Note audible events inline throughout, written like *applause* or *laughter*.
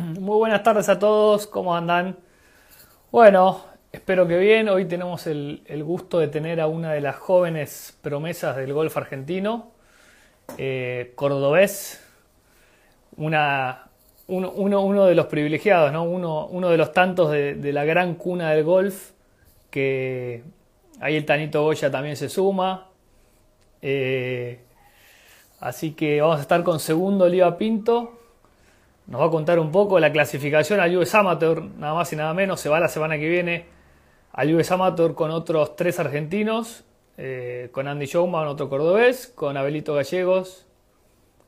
*clears throat* Muy buenas tardes a todos, ¿cómo andan? Bueno, espero que bien. Hoy tenemos el, gusto de tener a una de las jóvenes promesas del golf argentino, eh, cordobés, una, uno, de los privilegiados, ¿no? uno, uno de los tantos de, la gran cuna del golf, que ahí el Tanito Goya también se suma. Eh, así que vamos a estar con segundo Oliva Pinto, nos va a contar un poco la clasificación al US Amateur, nada más y nada menos. Se va la semana que viene al US Amateur con otros tres argentinos, eh, con Andy Showman, otro cordobés, con Abelito Gallegos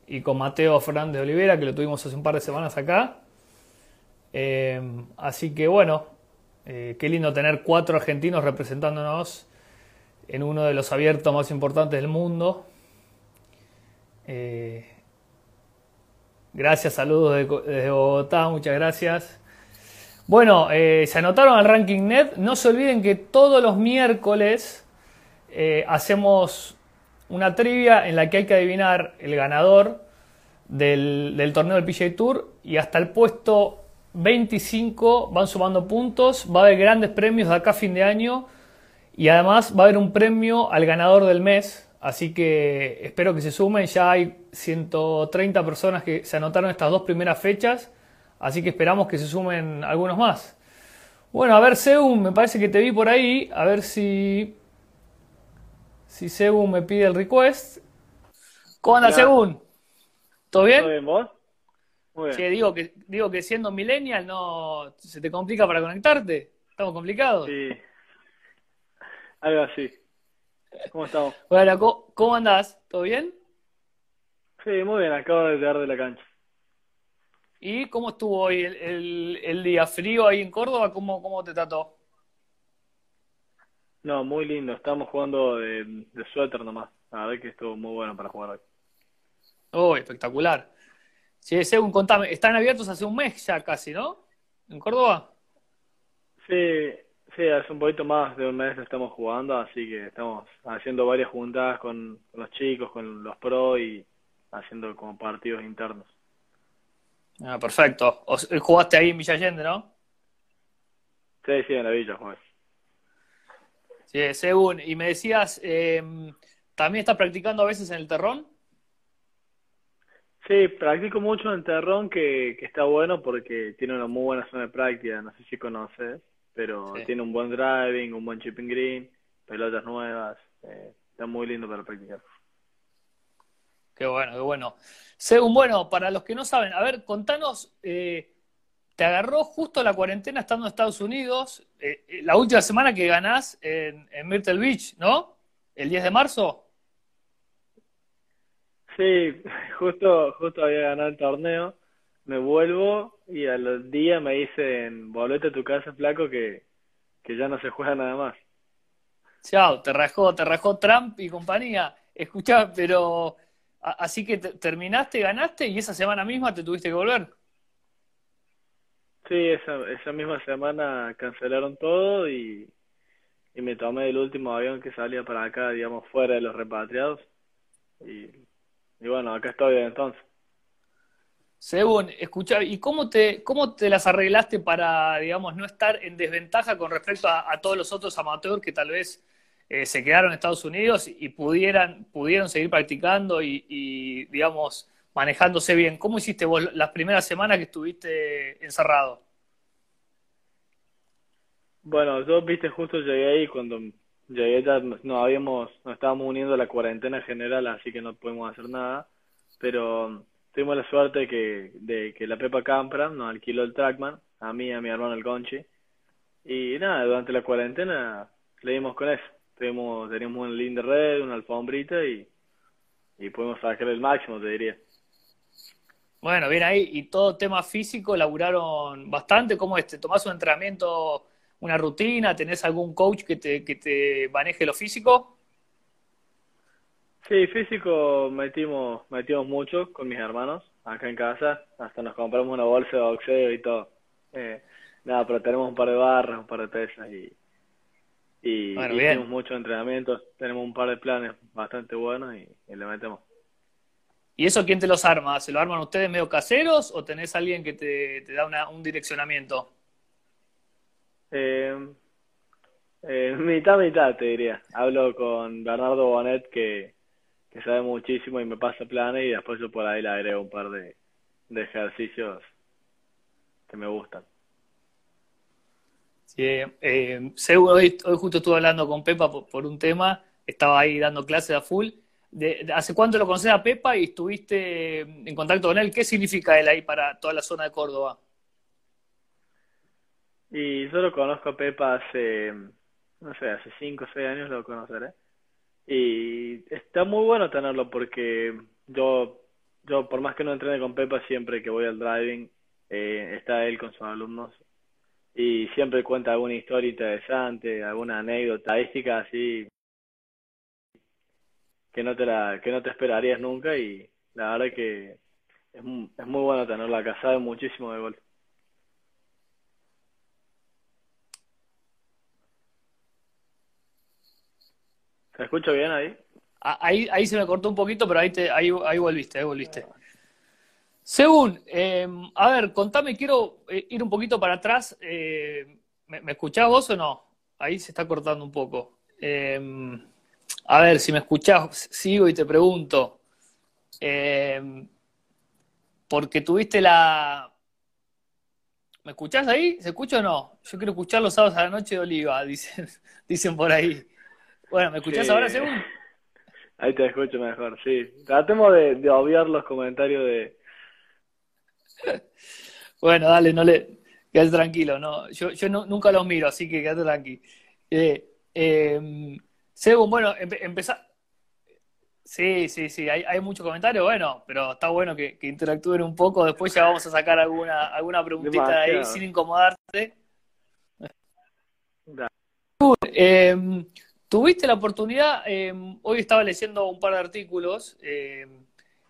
y con Mateo Fernández de Olivera, que lo tuvimos hace un par de semanas acá. Eh, así que bueno, eh, qué lindo tener cuatro argentinos representándonos en uno de los abiertos más importantes del mundo. Gracias, saludos desde Bogotá, muchas gracias. Bueno, eh, se anotaron al Ranking Net. No se olviden que todos los miércoles eh, hacemos una trivia en la que hay que adivinar el ganador del, torneo del PGA Tour y hasta el puesto 25 van sumando puntos. Va a haber grandes premios de acá a fin de año y además va a haber un premio al ganador del mes. Así que espero que se sumen. Ya hay 130 personas que se anotaron estas dos primeras fechas. Así que esperamos que se sumen algunos más. Bueno, a ver, Seun, me parece que te vi por ahí. A ver si. Si Seun me pide el request. ¿Cómo anda, Seun? ¿Todo bien? ¿Todo bien, vos? Muy bien. digo que, digo que siendo millennial no se te complica para conectarte. ¿Estamos complicados? Sí. Algo así. ¿Cómo estamos? Bueno, ¿cómo, andás? ¿Todo bien? Sí, muy bien, acabo de llegar de la cancha. ¿Y cómo estuvo hoy el, día frío ahí en Córdoba? ¿Cómo, cómo te trató? No, muy lindo. Estamos jugando de, suéter nomás. A ver que estuvo muy bueno para jugar hoy. Oh, espectacular. Sí, según contame, están abiertos hace un mes ya casi, ¿no? ¿En Córdoba? Sí, Sí, hace un poquito más de un mes estamos jugando, así que estamos haciendo varias juntas con, los chicos, con los pros y haciendo como partidos internos. Ah, perfecto. Eh, jugaste ahí en Villa Allende, ¿no? Sí, sí, en la Villa jugué. Sí, según. Y me decías, em, ¿también estás practicando a veces en el terrón? Sí, practico mucho en el terrón, que, que está bueno porque tiene una muy buena zona de práctica, no sé si conoces pero tiene un buen driving, un buen chipping green, pelotas nuevas, eh, está muy lindo para practicar. Qué bueno, qué bueno. Según, bueno, para los que no saben, a ver, contanos, eh, te agarró justo la cuarentena estando en Estados Unidos, eh, la última semana que ganás en, en Myrtle Beach, ¿no? El 10 de marzo. Sí, justo, justo había ganado el torneo me vuelvo y a los días me dicen, volvete a tu casa, flaco, que, que ya no se juega nada más. Chao, te rajó, te rajó Trump y compañía. Escuchá, pero así que terminaste, ganaste y esa semana misma te tuviste que volver. Sí, esa, esa misma semana cancelaron todo y, y me tomé el último avión que salía para acá, digamos, fuera de los repatriados. Y, y bueno, acá estoy entonces. Según, escucha, ¿y cómo te, cómo te las arreglaste para, digamos, no estar en desventaja con respecto a, todos los otros amateurs que tal vez eh, se quedaron en Estados Unidos y pudieran, pudieron seguir practicando y, digamos, manejándose bien? ¿Cómo hiciste vos las primeras semanas que estuviste encerrado? Bueno, yo, viste, justo llegué ahí cuando llegué ya no habíamos, nos estábamos uniendo a la cuarentena general, así que no podemos hacer nada, pero tuvimos la suerte que, de que la Pepa Campra nos alquiló el Trackman, a mí a mi hermano el Conchi. Y nada, durante la cuarentena le dimos con eso. Tuvimos, teníamos un linda red, una alfombrita y, y pudimos sacar el máximo, te diría. Bueno, bien ahí. Y todo tema físico, laburaron bastante. ¿Cómo es? ¿Te tomás un entrenamiento, una rutina? ¿Tenés algún coach que te, que te maneje lo físico? Sí, físico metimos, metimos mucho con mis hermanos acá en casa, hasta nos compramos una bolsa de boxeo y todo. Eh, nada, pero tenemos un par de barras, un par de pesas y, y, tenemos muchos entrenamientos, tenemos un par de planes bastante buenos y, le metemos. ¿Y eso quién te los arma? ¿Se lo arman ustedes medio caseros o tenés alguien que te, te da una, un direccionamiento? Eh, eh, *laughs* mitad, mitad, te diría. Hablo con Bernardo Bonet, que, que sabe muchísimo y me pasa planes, y después yo por ahí le agrego un par de, de ejercicios que me gustan. Sí, eh, seguro, hoy, justo estuve hablando con Pepa por, un tema, estaba ahí dando clases a full. De- ¿Hace cuánto lo conoces a Pepa y estuviste en contacto con él? ¿Qué significa él ahí para toda la zona de Córdoba? Y yo lo conozco a Pepa hace, no sé, hace 5 o 6 años lo conoceré. Y está muy bueno tenerlo porque yo, yo por más que no entrene con Pepa, siempre que voy al driving, eh, está él con sus alumnos y siempre cuenta alguna historia interesante, alguna anécdota, estadística así que no te la, que no te esperarías nunca y la verdad que es, mu- es muy bueno tenerlo acá, sabe muchísimo de golf. ¿Se escucha bien ahí? Ah, Ahí, ahí se me cortó un poquito, pero ahí, te, ahí, ahí volviste, ahí volviste. Según, eh, a ver, contame, quiero eh, ir un poquito para atrás. eh, ¿me, me escuchás vos o no? Ahí se está cortando un poco. Eh, a ver, si me escuchás, sigo y te pregunto. porque tuviste la... ¿Me escuchás ahí? ¿Se escucha o no? Yo quiero escuchar los sábados a la noche de Oliva, *laughs* dicen, dicen por ahí. Bueno, ¿me escuchás ahora, Según? ahí te escucho mejor, sí. Tratemos de, de obviar los comentarios de... Bueno, dale, no le, quédate tranquilo, no, yo, yo no- nunca los miro, así que quédate tranquilo. Eh, eh, Según, bueno, empe- empezá. Sí, sí, sí, hay, hay muchos comentarios, bueno, pero está bueno que, que interactúen un poco. Después ya vamos a sacar alguna, alguna preguntita de ahí sin incomodarte. Da- Eh, tuviste la oportunidad, eh, hoy estaba leyendo un par de artículos, eh,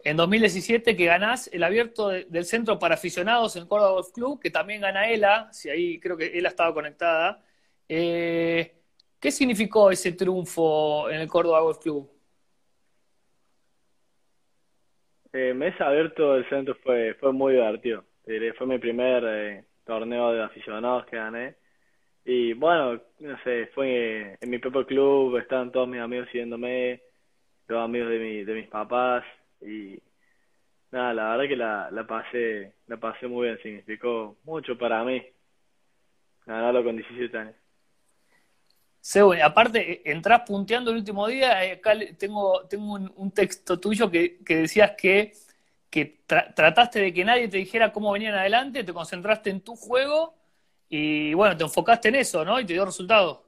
en 2017 que ganás el abierto de- del Centro para Aficionados en Córdoba Golf Club, que también gana ELA, si ahí creo que ELA estaba conectada. Eh, ¿qué significó ese triunfo en el Córdoba Golf Club? Eh, mes abierto del centro fue, fue muy divertido. Fue mi primer eh, torneo de aficionados que gané. Y bueno, no sé, fue en mi propio club, estaban todos mis amigos siguiéndome, los amigos de mi, de mis papás. Y nada, la verdad que la, la pasé, la pasé muy bien, significó mucho para mí ganarlo con 17 años. Según, aparte, entrás punteando el último día, eh, acá tengo, tengo un, un texto tuyo que, que decías que, que tra- trataste de que nadie te dijera cómo venían adelante, te concentraste en tu juego y bueno, te enfocaste en eso, ¿no? Y te dio resultado.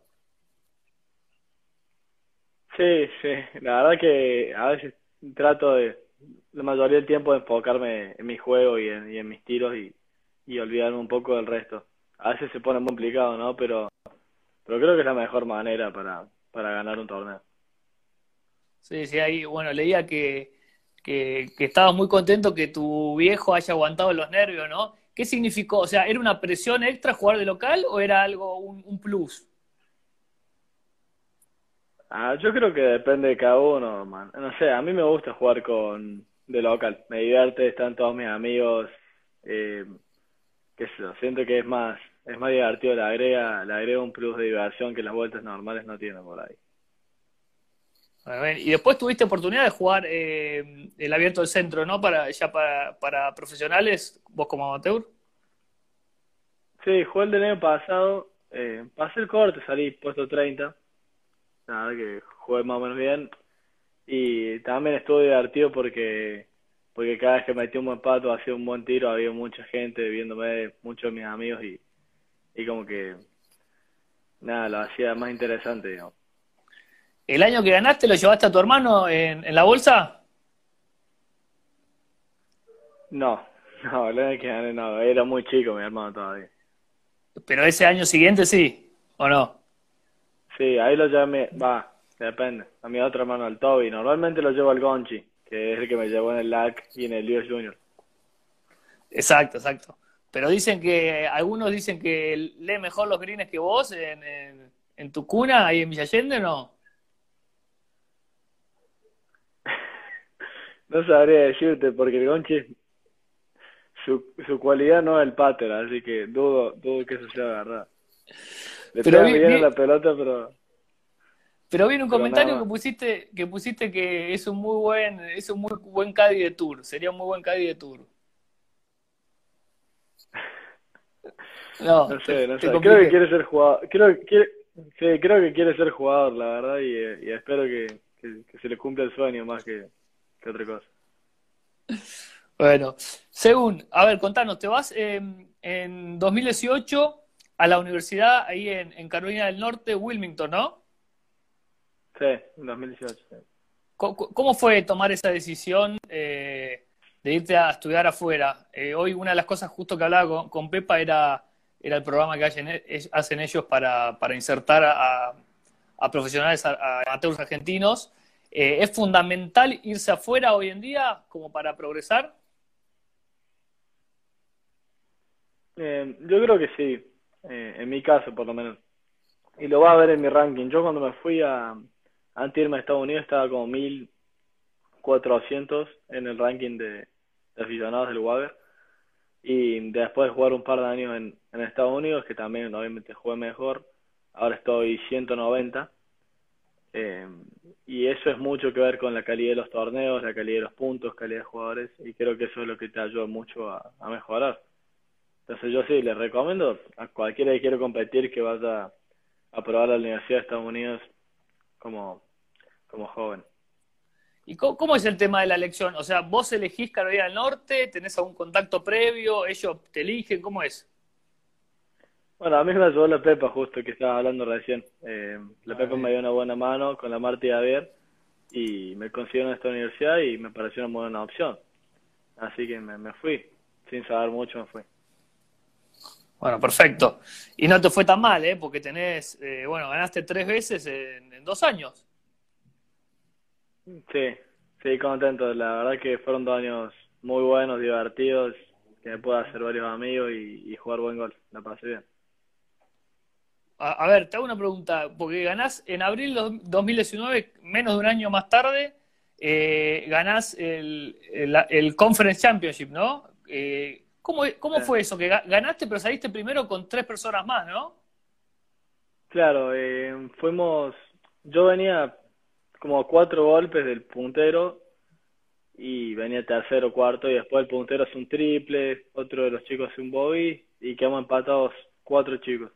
Sí, sí, la verdad que a veces trato de, la mayoría del tiempo enfocarme en mi juego y en, y en mis tiros y, y olvidarme un poco del resto. A veces se pone muy complicado, ¿no? Pero, pero creo que es la mejor manera para, para ganar un torneo. Sí, sí, ahí, bueno, leía que, que, que estabas muy contento que tu viejo haya aguantado los nervios, ¿no? ¿Qué significó? O sea, ¿era una presión extra jugar de local o era algo, un, un plus? Ah, yo creo que depende de cada uno, man. No sé, a mí me gusta jugar con de local. Me divierte, están todos mis amigos. Eh, qué sé yo, siento que es más, es más divertido, le agrega, le agrega un plus de diversión que las vueltas normales no tienen por ahí. Y después tuviste oportunidad de jugar eh, el abierto del centro, ¿no? Para, ya para, para profesionales, vos como amateur. Sí, jugué el del año pasado, eh, pasé el corte, salí puesto 30, nada que jugué más o menos bien y también estuvo divertido porque porque cada vez que metí un buen pato, hacía un buen tiro, había mucha gente viéndome, muchos de mis amigos y, y como que nada, lo hacía más interesante, digamos. ¿El año que ganaste lo llevaste a tu hermano en, en la bolsa? No, *laughs* no, el año que gané no, era muy chico mi hermano todavía. Pero ese año siguiente sí, ¿o no? Sí, ahí lo llamé, va, depende, a mi otro hermano, al Toby, normalmente lo llevo al Gonchi, que es el que me llevó en el LAC y en el US Junior. Exacto, exacto. Pero dicen que, algunos dicen que lee mejor los greens que vos en, en, en tu cuna, ahí en Villa Allende, ¿o no? *laughs* no sabría decirte, porque el Gonchi, su, su cualidad no es el pater, así que dudo, dudo que eso sea verdad. Le Pero pega bien a la pelota, pero Pero vi en un Pero comentario nada que pusiste, que pusiste que es un muy buen, es un muy buen caddy de tour, sería un muy buen caddy de tour. *laughs* No, no sé, no sé. Creo que quiere ser jugador. Creo, que quiere, sí, creo que quiere ser jugador, la verdad, y, y espero que, que, que se le cumpla el sueño más que, que otra cosa. *laughs* Bueno, según, a ver, contanos, te vas eh, en 2018 a la universidad ahí en, en Carolina del Norte, Wilmington, ¿no? Sí, en 2018. sí. Co- ¿Cómo fue tomar esa decisión eh, de irte a estudiar afuera? Eh, hoy una de las cosas justo que hablaba con, con Pepa era, era el programa que hacen, hacen ellos para, para insertar a, a profesionales, a, a amateurs argentinos. Eh, ¿es fundamental irse afuera hoy en día como para progresar? Eh, yo creo que sí, eh, en mi caso por lo menos. Y lo va a ver en mi ranking. Yo cuando me fui a, antes de irme a Estados Unidos estaba como 1400 en el ranking de, aficionados del Waver. Y después de jugar un par de años en, en Estados Unidos, que también obviamente jugué mejor, ahora estoy 190. Eh, y eso es mucho que ver con la calidad de los torneos, la calidad de los puntos, calidad de jugadores, y creo que eso es lo que te ayuda mucho a, a mejorar. Entonces yo sí, les recomiendo a cualquiera que quiera competir que vaya a probar la Universidad de Estados Unidos como, como joven. ¿Y cómo, cómo es el tema de la elección? O sea, vos elegís Carolina del Norte, tenés algún contacto previo, ellos te eligen, ¿cómo es? Bueno, a mí me ayudó la Pepa justo que estaba hablando recién. Eh, la Ah, Pepa me dio una buena mano con la Marta y Javier y me consiguieron esta universidad y me pareció una buena opción. Así que me, me fui, sin saber mucho me fui. Bueno, perfecto. Y no te fue tan mal, ¿eh? Porque tenés, eh, bueno, ganaste tres veces en, en dos años. Sí, sí, contento. La verdad que fueron dos años muy buenos, divertidos, que me pude hacer varios amigos y, y jugar buen golf. La pasé bien. A, a ver, te hago una pregunta, porque ganás en abril de 2019, menos de un año más tarde, eh, ganás el, el, el Conference Championship, ¿no? Eh, ¿cómo, cómo Sí. fue eso? Que ga- ganaste, pero saliste primero con tres personas más, ¿no? Claro, eh, fuimos, yo venía como cuatro golpes del puntero y venía tercero, cuarto y después el puntero hace un triple, otro de los chicos hace un bogey y quedamos empatados cuatro chicos.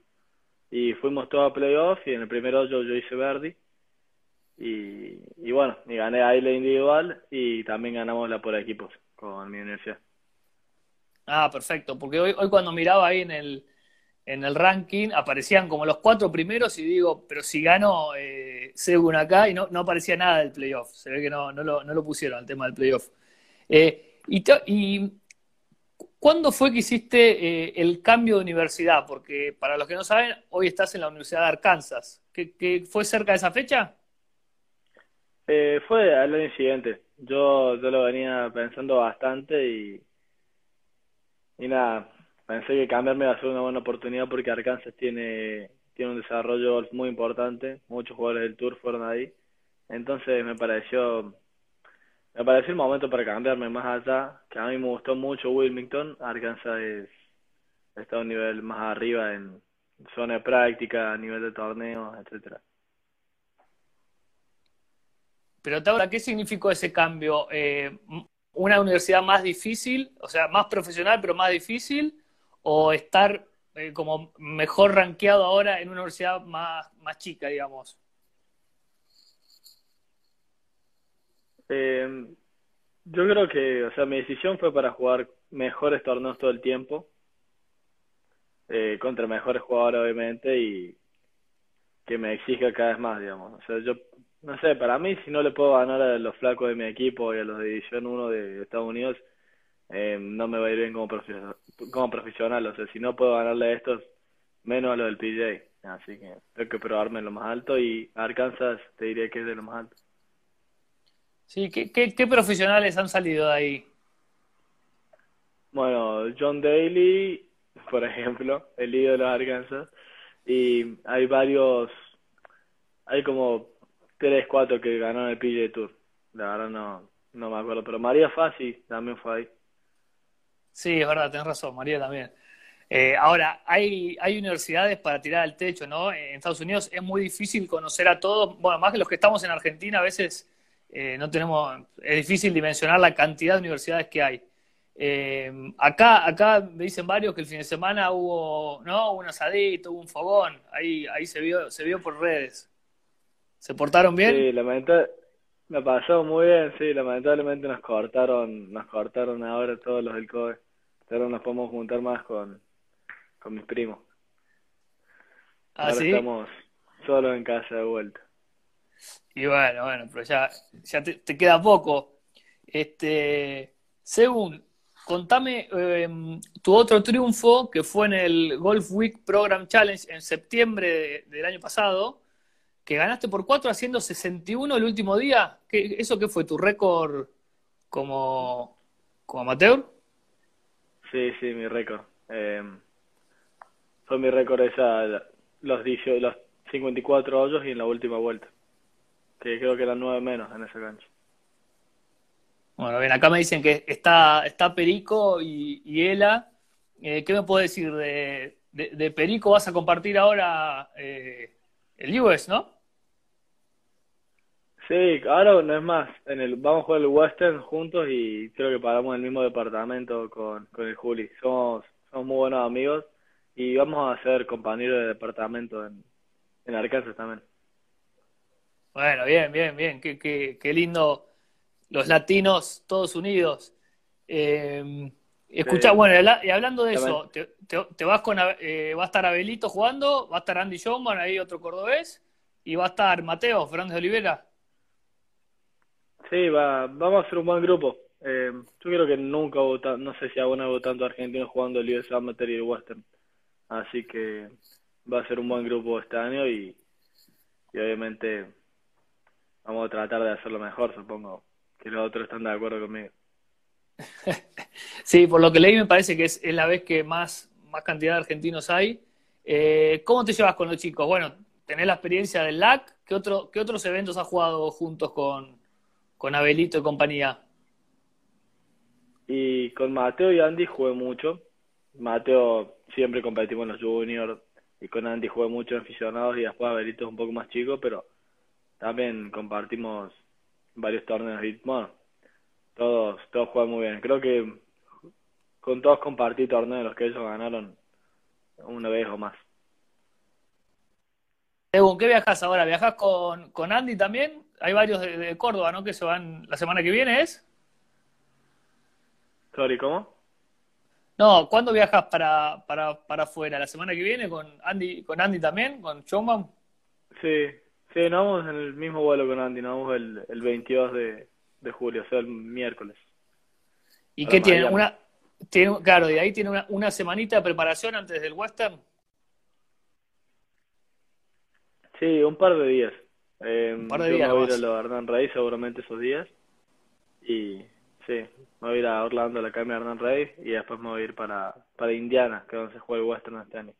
Y fuimos todos a playoff y en el primer hoyo yo hice Verdi y, y bueno, y gané ahí la individual y también ganamos la por equipos con mi universidad. Ah, perfecto, porque hoy, hoy cuando miraba ahí en el, en el ranking aparecían como los cuatro primeros y digo, pero si gano eh, Segun acá y no, no aparecía nada del playoff, se ve que no, no, lo, no lo pusieron al tema del playoff. Eh, y, y ¿cuándo fue que hiciste eh, el cambio de universidad? Porque para los que no saben, hoy estás en la Universidad de Arkansas. ¿Qué, qué- fue cerca de esa fecha? Eh, fue al año siguiente. Yo, yo lo venía pensando bastante y, y nada, pensé que cambiarme iba a ser una buena oportunidad porque Arkansas tiene, tiene un desarrollo muy importante. Muchos jugadores del Tour fueron ahí. Entonces me pareció, me pareció el momento para cambiarme más allá, que a mí me gustó mucho Wilmington. Arkansas es, está a un nivel más arriba en zona de práctica, a nivel de torneos, etcétera. Pero te ahora, ¿qué significó ese cambio? Eh, ¿una universidad más difícil, o sea, más profesional pero más difícil? ¿O estar eh, como mejor rankeado ahora en una universidad más, más chica, digamos? Eh, yo creo que, o sea, mi decisión fue para jugar mejores torneos todo el tiempo, eh, contra mejores jugadores obviamente y que me exija cada vez más, digamos. O sea, yo, no sé, para mí si no le puedo ganar a los flacos de mi equipo y a los de División 1 de Estados Unidos, eh, no me va a ir bien como profesional, como profesional. O sea, si no puedo ganarle a estos, menos a los del PJ. Así que tengo que probarme en lo más alto y Arkansas te diría que es de lo más alto. Sí, ¿qué, qué, qué profesionales han salido de ahí? Bueno, John Daly, por ejemplo, el líder de los Arkansas, y hay varios, hay como tres, cuatro que ganaron el PGA Tour. La verdad no, no me acuerdo, pero María Fassi también fue ahí. Sí, es verdad, tenés razón, María también. Eh, ahora, hay, hay universidades para tirar al techo, ¿no? En Estados Unidos es muy difícil conocer a todos. Bueno, más que los que estamos en Argentina, a veces eh, no tenemos, es difícil dimensionar la cantidad de universidades que hay. Eh, acá, acá me dicen varios que el fin de semana hubo, ¿no? Un asadito, hubo un fogón, ahí, ahí se vio, se vio por redes. ¿Se portaron bien? Sí, lamentablemente, me pasó muy bien, sí, lamentablemente nos cortaron, nos cortaron ahora todos los del COE, pero nos podemos juntar más con, con mis primos. ¿Ah, ahora sí? estamos solos en casa de vuelta. Y bueno, bueno, pero ya, ya te, te queda poco. Este, según, contame eh, tu otro triunfo que fue en el Golf Week Program Challenge en septiembre de- del año pasado, que ganaste por 4 haciendo 61 el último día. ¿Qué, ¿Eso qué fue? ¿Tu récord como, como amateur? Sí, sí, mi récord. Eh, fue mi récord esa, los, 18 los 54 hoyos y en la última vuelta. Que creo que eran 9 menos en esa cancha. Bueno, bien, acá me dicen que está, está Perico y, y Ela. Eh, ¿qué me puedes decir de, de, de Perico? Vas a compartir ahora eh, el US, ¿no? Sí, ahora no es más. En el, vamos a jugar el Western juntos y creo que paramos en el mismo departamento con, con el Juli. Somos, somos muy buenos amigos y vamos a ser compañeros de departamento en, en Arkansas también. Bueno, bien, bien, bien. Qué, qué, qué lindo los latinos todos unidos. Eh, escuchá, Sí. bueno, y habla- y hablando de También. eso, te, te- te vas con, eh, va a estar Abelito jugando, va a estar Andy Showman, ahí otro cordobés, y va a estar Mateo Fernández de Olivera. Sí, va, vamos a ser un buen grupo. Eh, yo creo que nunca hubo, no sé si alguna hubo tanto argentinos jugando el US Amateur y el Western. Así que va a ser un buen grupo este año y, y obviamente vamos a tratar de hacerlo mejor, supongo que los otros están de acuerdo conmigo. *laughs* Sí, por lo que leí me parece que es, es la vez que más, más cantidad de argentinos hay. Eh, ¿cómo te llevas con los chicos? Bueno, tenés la experiencia del LAC. ¿Qué, otro, qué otros eventos has jugado juntos con, con Abelito y compañía? Y con Mateo y Andy jugué mucho. Mateo siempre competimos en los juniors y con Andy jugué mucho en aficionados y después Abelito es un poco más chico, pero también compartimos varios torneos y bueno, todos, todos juegan muy bien. Creo que con todos compartí torneos los que ellos ganaron una vez o más. Según, ¿qué viajas ahora? ¿Viajas con, con Andy también? Hay varios de, de Córdoba, ¿no? Que se van la semana que viene, ¿es? Sorry, ¿cómo? No, ¿cuándo viajas para, para, para afuera? ¿La semana que viene con Andy, con Andy también? ¿Con Showman? Sí, sí, nos vamos en el mismo vuelo con Andy, nos vamos el, el 22 de, de julio, o sea, el miércoles. ¿Y qué tiene? Miami. Una, tiene, claro, de ahí tiene una, una semanita de preparación antes del Western. Sí, un par de días. Eh, Un par de yo días me voy a ir a lo Hernán Rey seguramente esos días. Y sí, me voy a ir a Orlando a la Academia de Hernán Rey y después me voy a ir para, para Indiana, que es donde se juega el Western este año.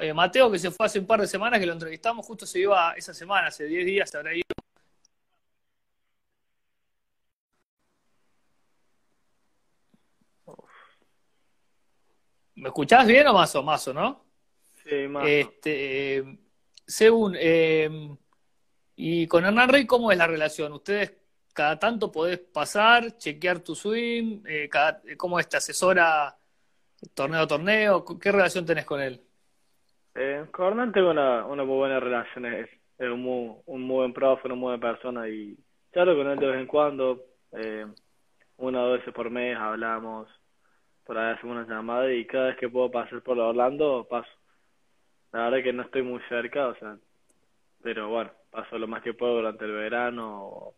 Eh, Mateo, que se fue hace un par de semanas, que lo entrevistamos, justo se iba esa semana, hace 10 días se habrá ido. ¿Me escuchás bien o más o más o no? Sí, más. Este, eh, según, eh, y con Hernán Rey, ¿cómo es la relación? ¿Ustedes cada tanto podés pasar, chequear tu swing? Eh, cada- ¿cómo es? ¿Te asesora torneo a torneo? ¿Qué relación tenés con él? Eh, con Hernán tengo una, una muy buena relación, es, un muy, un muy buen profe, una muy buena persona y charlo con él de vez en cuando, eh, una o dos veces por mes hablamos, por ahí hacemos una llamada y cada vez que puedo pasar por Orlando, paso. La verdad que no estoy muy cerca, o sea, pero bueno, paso lo más que puedo durante el verano o,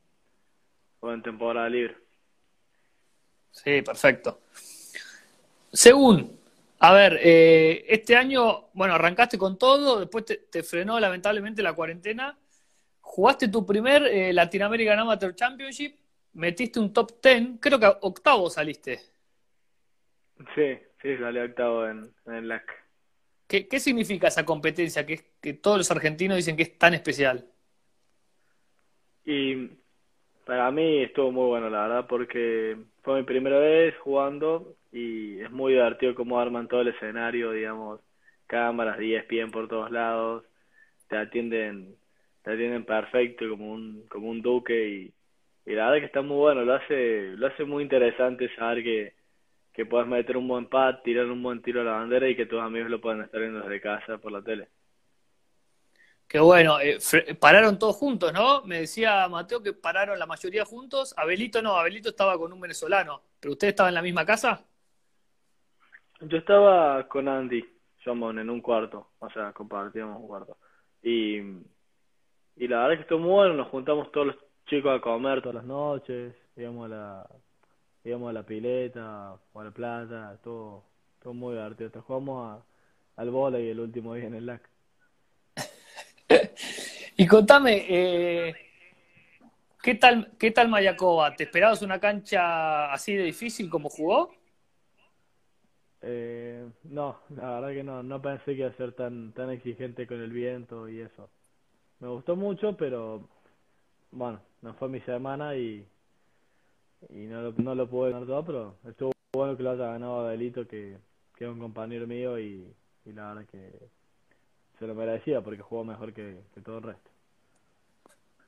o en temporada libre. Sí, perfecto. Según, a ver, eh, este año, bueno, arrancaste con todo, después te, te frenó lamentablemente la cuarentena. Jugaste tu primer eh, Latin American Amateur Championship, metiste un top 10, creo que octavo saliste. Sí, sí, salí octavo en, en el LAC. ¿Qué, qué significa esa competencia que, es- que todos los argentinos dicen que es tan especial? Y Para mí estuvo muy bueno, la verdad, porque fue mi primera vez jugando y es muy divertido cómo arman todo el escenario, digamos, cámaras, 10 pies por todos lados, te atienden, te atienden perfecto como un, como un duque y, y la verdad que está muy bueno, lo hace, lo hace muy interesante saber que, que puedes meter un buen pad, tirar un buen tiro a la bandera y que tus amigos lo puedan estar viendo desde casa por la tele. Qué bueno, eh, pararon todos juntos, ¿no? Me decía Mateo que pararon la mayoría juntos. Abelito no, Abelito estaba con un venezolano. ¿Pero usted estaba en la misma casa? Yo estaba con Andy, John en un cuarto, o sea, compartíamos un cuarto. Y, y la verdad es que estuvo muy bueno, nos juntamos todos los chicos a comer todas las noches, íbamos a la, íbamos a la pileta, a la plata, todo, todo muy divertido. Hasta jugamos a, al y el último día en el LAC. *laughs* y contame, eh, ¿qué tal, qué tal Mayacoba? ¿Te esperabas una cancha así de difícil como jugó? Eh, no, la verdad que no, no pensé que iba a ser tan, tan exigente con el viento y eso. Me gustó mucho, pero bueno, no fue mi semana y, y no, lo, no lo pude ganar todo, pero estuvo bueno que lo haya ganado Delito, que, que es un compañero mío y, y la verdad que se lo merecía porque jugó mejor que, todo el resto.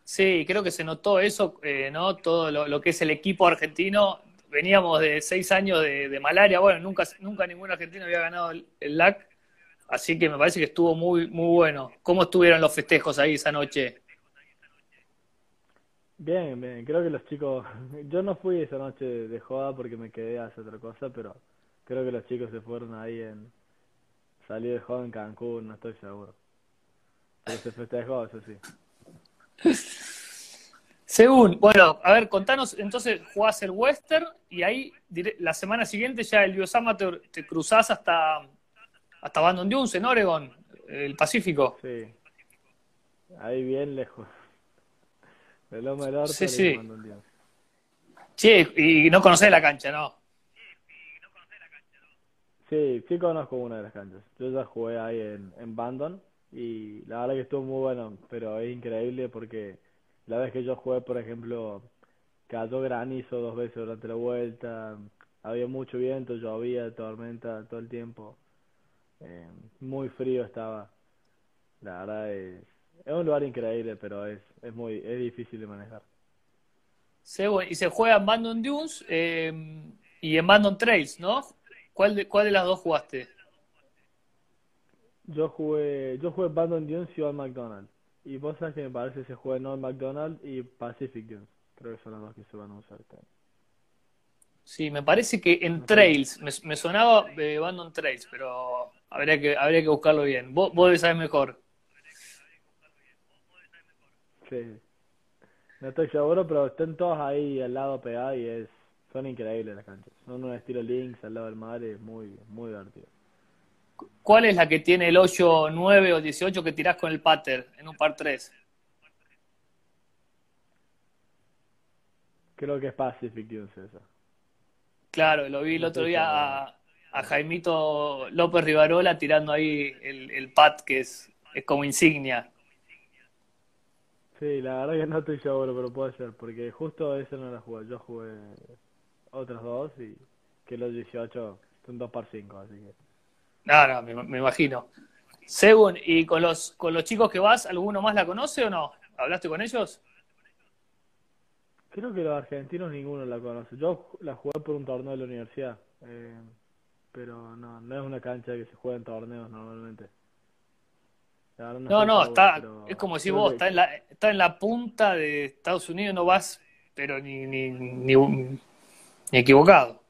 Sí, creo que se notó eso, eh, ¿no? Todo lo, que es el equipo argentino. Veníamos de seis años de, malaria, bueno, nunca, nunca ningún argentino había ganado el, LAC, así que me parece que estuvo muy, muy bueno. ¿Cómo estuvieron los festejos ahí esa noche? Bien, bien, creo que los chicos, *laughs* yo no fui esa noche de joda porque me quedé a hacer otra cosa, pero creo que los chicos se fueron ahí en, Salió de joven en Cancún, no estoy seguro. Pero se festejó, eso sí. *laughs* Según, bueno, a ver, contanos, entonces jugás el Western y ahí la semana siguiente ya el Biosama te, te cruzás hasta, hasta Abandon Dunes en Oregon, el Pacífico. Sí. Ahí bien lejos. El del sí, sí. Sí, y no conocés la cancha, ¿no? Sí, sí conozco una de las canchas. Yo ya jugué ahí en, en Bandon y la verdad que estuvo muy bueno, pero es increíble porque la vez que yo jugué, por ejemplo, cayó granizo dos veces durante la vuelta, había mucho viento, llovía, tormenta todo el tiempo, eh, muy frío estaba. La verdad es, es un lugar increíble, pero es, es muy es difícil de manejar. Sí, y se juega en Bandon Dunes eh, y en Bandon Trails, ¿no? ¿Cuál de, cuál de las dos jugaste? Yo jugué, yo jugué Bandon Dunes y Old McDonald. Y vos sabés que me parece que se juega en Old McDonald y Pacific Dunes. Creo que son las dos que se van a usar. Sí, me parece que en Trails, me, me sonaba eh, Bandon Trails, pero habría que, habría que buscarlo bien. Vos, vos sabés mejor. Sí. No estoy seguro, pero están todos ahí al lado pegados y es son increíbles las canchas. Son un estilo links al lado del mar, es muy, muy divertido. ¿Cuál es la que tiene el 8, 9 o 18 que tirás con el pater en un par 3? Creo que es Pacific Dunes esa. Claro, lo vi el otro día a, a, Jaimito López Rivarola tirando ahí el, el pat que es, es como insignia. Sí, la verdad que no estoy seguro, pero puede ser, porque justo esa no la jugué. Yo jugué otros dos y que los 18 son dos par cinco, así que. No, no, me, imagino. Según, ¿y con los, con los chicos que vas, alguno más la conoce o no? ¿Hablaste con ellos? Creo que los argentinos ninguno la conoce. Yo la jugué por un torneo de la universidad, eh, pero no, no es una cancha que se juega en torneos normalmente. No, no, está, es como si vos, está en, la, está en la punta de Estados Unidos, no vas, pero ni, ni, ni, equivocado.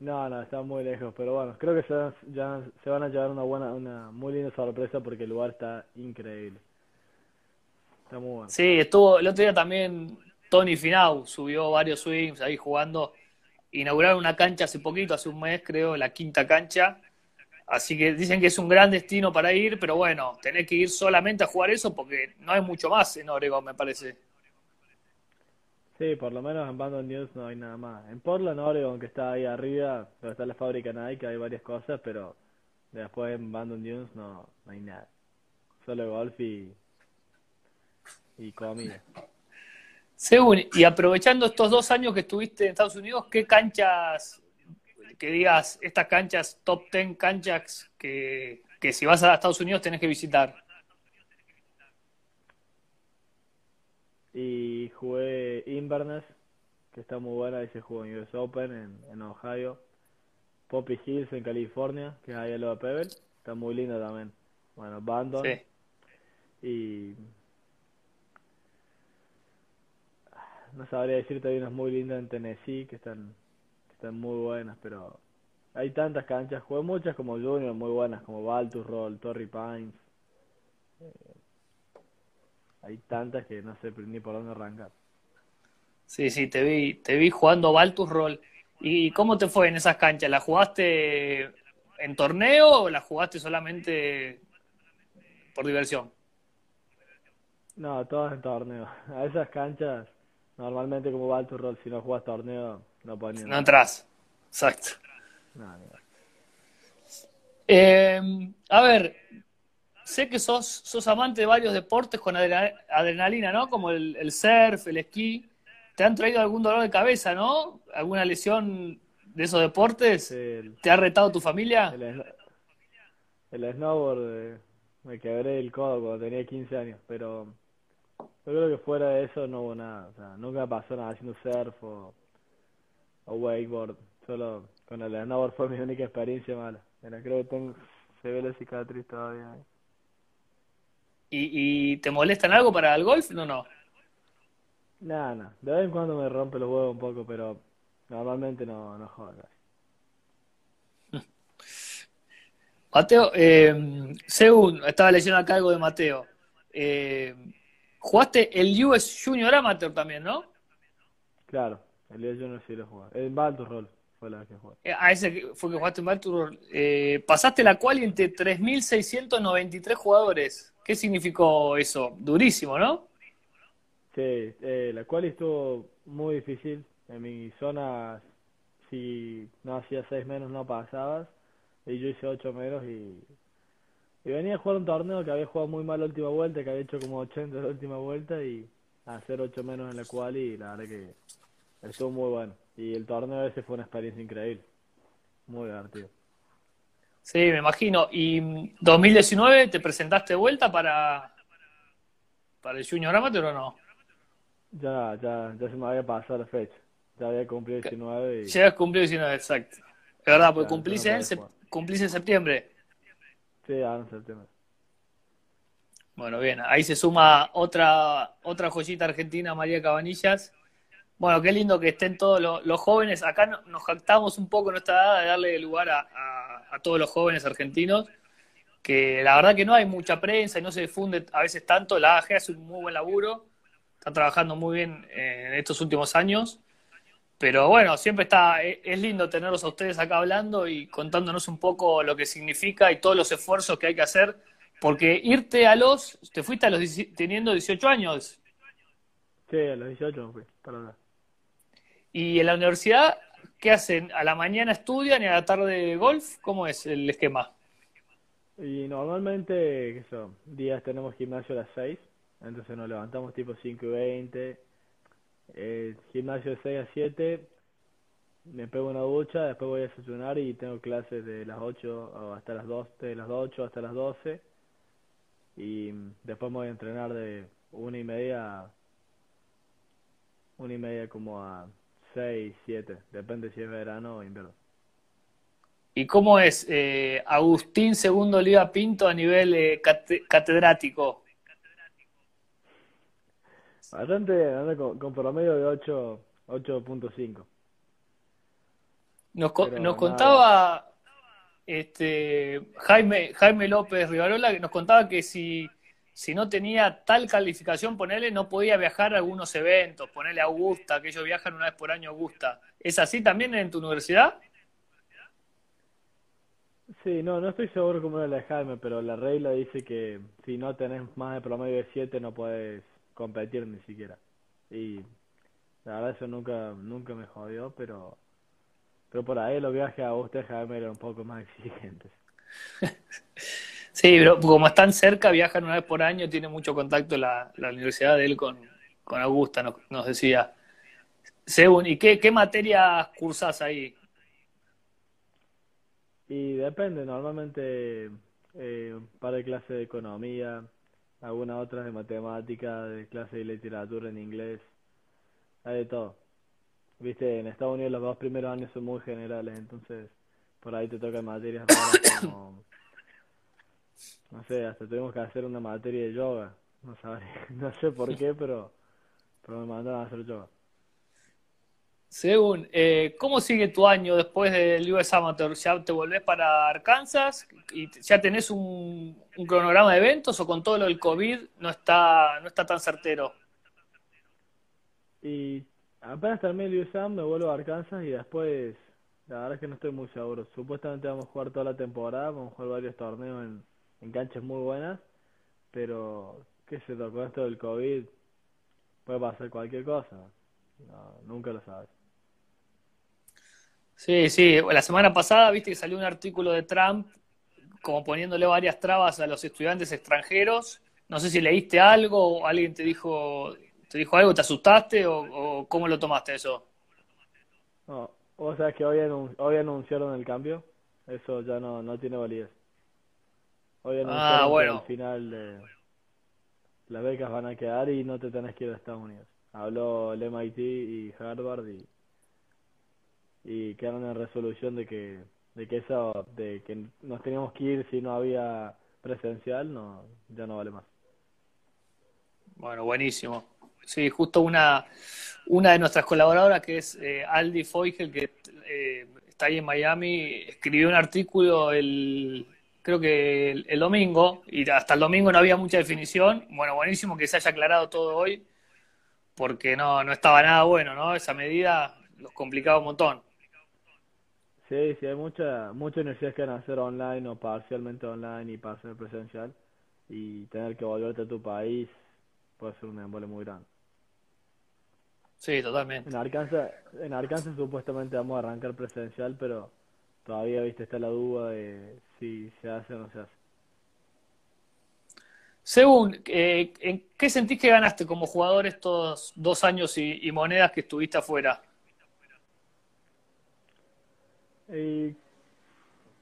No, no, está muy lejos, pero bueno, creo que se, ya se van a llevar una buena, una muy linda sorpresa porque el lugar está increíble. Está muy bueno. Sí, estuvo, el otro día también Tony Finau subió varios swings ahí jugando. Inauguraron una cancha hace poquito, hace un mes creo, la quinta cancha. Así que dicen que es un gran destino para ir, pero bueno, tenés que ir solamente a jugar eso porque no hay mucho más en Oregon, me parece. Sí, por lo menos en Bandon News no hay nada más. En Portland, Oregon, que está ahí arriba, donde está la fábrica Nike, hay varias cosas, pero después en Bandon News no, no hay nada. Solo golf y, y comida. Según, y aprovechando estos dos años que estuviste en Estados Unidos, ¿qué canchas, que digas, estas canchas, top 10 canchas que, que si vas a Estados Unidos tenés que visitar? Y jugué Inverness, que está muy buena, y se jugó en US Open en, en Ohio. Poppy Hills en California, que es ahí al lado de Pebble, está muy linda también. Bueno, Bandon. Sí. Y no sabría decirte, hay unas muy lindas en Tennessee que están, están muy buenas, pero hay tantas canchas, jugué muchas como Junior, muy buenas, como Baltus Roll, Torrey Pines. Eh, hay tantas que no sé ni por dónde arrancar. Sí, sí, te vi, te vi jugando Baltus Roll. ¿Y cómo te fue en esas canchas? ¿La jugaste en torneo o la jugaste solamente por diversión? No, todas en torneo. *laughs* A esas canchas, normalmente como Baltus Roll, si no juegas torneo, no No entras. Exacto. No, no. Eh, a ver, sé que sos, sos amante de varios deportes con adrena- adrenalina, ¿no? Como el, el surf, el esquí. ¿Te han traído algún dolor de cabeza, no? ¿Alguna lesión de esos deportes? El, ¿Te ha retado tu familia? el, el snowboard, eh, me quebré el codo cuando tenía 15 años, pero yo creo que fuera de eso no hubo nada. O sea, nunca pasó nada haciendo surf o, o wakeboard. Solo con el snowboard fue mi única experiencia mala. Mira, creo que tengo, se ve la cicatriz todavía. ¿Y, y te molestan algo para el golf? No, no. Nada, nada. De vez en cuando me rompe los huevos un poco, pero normalmente no, no jodo casi. *laughs* Mateo, eh, según estaba leyendo acá algo de Mateo, eh, jugaste el US Junior Amateur también, ¿no? Claro, el día yo no sí lo jugué. El Baltus Roll fue la que jugué. Eh, A ese fue que jugaste en Baltimore. Eh, pasaste la cual entre 3.693 jugadores. ¿Qué significó eso? Durísimo, ¿no? Sí, eh, la cual estuvo muy difícil. En mi zona, si no hacía seis menos, no pasabas. Y yo hice ocho menos y, y venía a jugar un torneo que había jugado muy mal la última vuelta, que había hecho como 80 la última vuelta y hacer ocho menos en la cual y la verdad que estuvo muy bueno. Y el torneo ese fue una experiencia increíble. Muy divertido. Sí, me imagino. ¿Y mm, 2019 te presentaste de vuelta para, para el Junior Amateur o no? Ya, ya, ya se me había pasado la fecha. Ya había cumplido 19 y Llegas cumplido 19, exacto. Es verdad, porque cumplís, no en, jugar. cumplís en septiembre. sí, ahora en septiembre. Bueno, bien, ahí se suma otra, otra joyita argentina, María Cabanillas. Bueno, qué lindo que estén todos los, jóvenes. Acá no- nos jactamos un poco en nuestra edad de darle lugar a, todos los jóvenes argentinos, que la verdad que no hay mucha prensa y no se difunde a veces tanto. La AG hace un muy buen laburo, está trabajando muy bien eh, en estos últimos años. Pero bueno, siempre está, e- es lindo tenerlos a ustedes acá hablando y contándonos un poco lo que significa y todos los esfuerzos que hay que hacer, porque irte a los, te fuiste a los 10 teniendo 18 años Sí, a los 18 me fui, para hablar. Y en la universidad, ¿qué hacen? ¿A la mañana estudian y a la tarde golf? ¿Cómo es el esquema? Y normalmente, qué yo, días tenemos gimnasio a las 6, entonces nos levantamos tipo 5 y 20, eh, gimnasio de 6 a 7, me pego una ducha, después voy a desayunar y tengo clases de las 8 o hasta las 2, de las 8 hasta las 12, y después me voy a entrenar de una y media, una y media como a 6, 7, depende si es verano o invierno. ¿Y cómo es eh, Agustín Segundo Oliva Pinto a nivel eh, cate- catedrático? Bastante ando con, con promedio de 8, 8.5. Nos, Pero nos nada. contaba este, Jaime, Jaime López Rivarola, que nos contaba que si, si no tenía tal calificación, ponele, no podía viajar a algunos eventos, ponele a Augusta, que ellos viajan una vez por año a Augusta. ¿Es así también en tu universidad? Sí, no, no estoy seguro cómo era la de Jaime, pero la regla dice que si no tenés más de promedio de 7 no puedes competir ni siquiera. Y la verdad eso nunca, nunca me jodió, pero, pero por ahí los viajes a usted Jaime eran un poco más *laughs* exigentes. *laughs* Sí, pero como están cerca, viajan una vez por año, tiene mucho contacto la, la universidad de él con, con Augusta, nos, nos decía. Según, ¿y qué, qué materias cursás ahí? Y depende, normalmente eh, un par de clases de economía, algunas otras de matemática, de clase de literatura en inglés, hay de todo. Viste, en Estados Unidos los dos primeros años son muy generales, entonces por ahí te tocan materias *coughs* como, no sé, hasta tuvimos que hacer una materia de yoga, no sabes, *laughs* no sé por qué, pero, pero me mandaron a hacer yoga. Según, eh, ¿cómo sigue tu año después del US Amateur? ¿Ya te volvés para Arkansas y ya tenés un, un cronograma de eventos o con todo lo del COVID no está, no está tan certero? Y apenas termine el USAM me vuelvo a Arkansas y después, la verdad es que no estoy muy seguro. Supuestamente vamos a jugar toda la temporada, vamos a jugar varios torneos en, en canchas muy buenas, pero qué sé yo, con esto del COVID puede pasar cualquier cosa. No, nunca lo sabes. Sí, sí, la semana pasada viste que salió un artículo de Trump como poniéndole varias trabas a los estudiantes extranjeros. No sé si leíste algo o alguien te dijo, te dijo algo, te asustaste o, o cómo lo tomaste eso. No, o sea que hoy, anun- hoy anunciaron el cambio, eso ya no, no tiene validez. Hoy Ah, bueno. al final eh, las becas van a quedar y no te tenés que ir a Estados Unidos. Habló el MIT y Harvard y, y quedaron en resolución de que, de que eso, de que nos teníamos que ir si no había presencial, no, ya no vale más. Bueno, buenísimo. Sí, justo una, una de nuestras colaboradoras, que es eh, Aldi Feugel, que eh, está ahí en Miami, escribió un artículo el, creo que el, el domingo, y hasta el domingo no había mucha definición. Bueno, buenísimo que se haya aclarado todo hoy, porque no, no estaba nada bueno, ¿no? Esa medida los complicaba un montón. Sí, sí, hay mucha, muchas universidades que van a hacer online o parcialmente online y parcial presencial y tener que volverte a tu país puede ser un embole muy grande. Sí, totalmente. En Arkansas, en Arkansas supuestamente vamos a arrancar presencial, pero todavía, viste, está la duda de se hace o no se hace. Según, eh, ¿en qué sentís que ganaste como jugador estos dos años y, y monedas que estuviste afuera? Y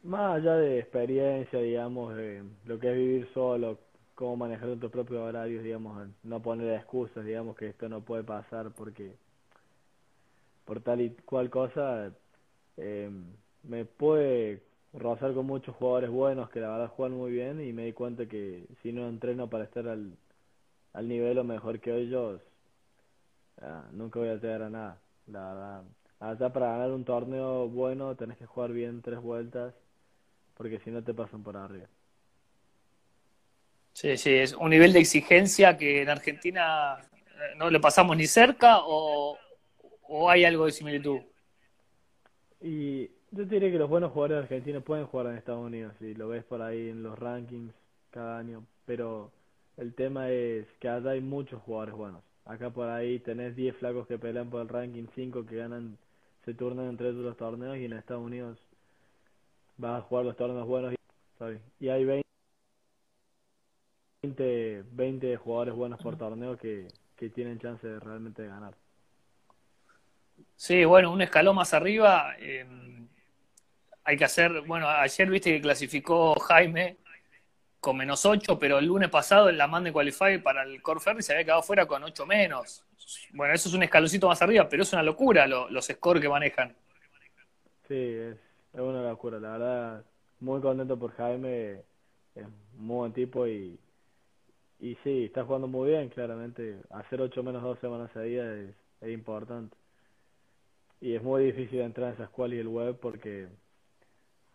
más allá de experiencia, digamos, de lo que es vivir solo, cómo manejar tus propios horarios, digamos, no poner excusas, digamos, que esto no puede pasar porque por tal y cual cosa, eh, me puede rozar con muchos jugadores buenos que la verdad juegan muy bien y me di cuenta que si no entreno para estar al, al nivel o mejor que ellos, ah, nunca voy a llegar a nada, la verdad. Allá para ganar un torneo bueno tenés que jugar bien tres vueltas, porque si no te pasan por arriba. Sí, sí, es un nivel de exigencia que en Argentina eh, no le pasamos ni cerca o, o hay algo de similitud. Y yo te diré que los buenos jugadores argentinos pueden jugar en Estados Unidos, y lo ves por ahí en los rankings cada año, pero el tema es que allá hay muchos jugadores buenos. Acá por ahí tenés 10 flacos que pelean por el ranking 5 que ganan, se turnan entre los torneos y en Estados Unidos vas a jugar los torneos buenos y, sorry, y hay 20, 20 jugadores buenos por torneo que, que tienen chance de realmente de ganar. Sí, bueno, un escalón más arriba eh, hay que hacer, bueno, ayer viste que clasificó Jaime con menos 8, pero el lunes pasado en la man de Qualify para el Core Ferry se había quedado fuera con 8 menos. Bueno, eso es un escaloncito más arriba, pero es una locura lo- los scores que manejan. Sí, es, es una locura, la verdad, muy contento por Jaime, es muy buen tipo y, y sí, está jugando muy bien, claramente, hacer 8 menos 2 semanas seguidas es, es importante. Y es muy difícil entrar en esas cual y el web porque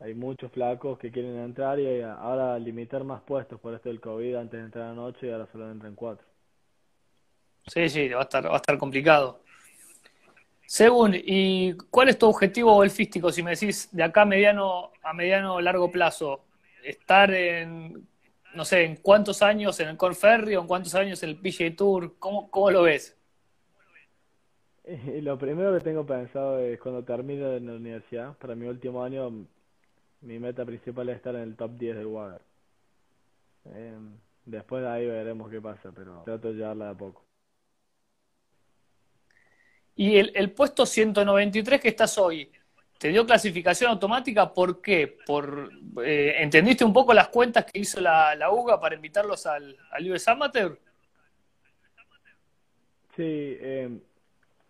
hay muchos flacos que quieren entrar y ahora limitar más puestos por esto del COVID, antes de entrar anoche y ahora solo entran 4. Sí, sí, va a estar, va a estar complicado. Según, ¿y cuál es tu objetivo golfístico? Si me decís de acá a mediano, a mediano largo plazo, estar en, no sé, en cuántos años en el Corn Ferry o en cuántos años en el PGA Tour, ¿cómo, cómo lo ves? Y *laughs* lo primero que tengo pensado es cuando termine en la universidad, para mi último año, mi meta principal es estar en el top 10 del WAGR. Eh, después de ahí veremos qué pasa, pero trato de llevarla de a poco. Y el, el puesto 193 que estás hoy, ¿te dio clasificación automática? ¿Por qué? Por, eh, ¿Entendiste un poco las cuentas que hizo la, la UGA para invitarlos al, al US Amateur? Sí, eh,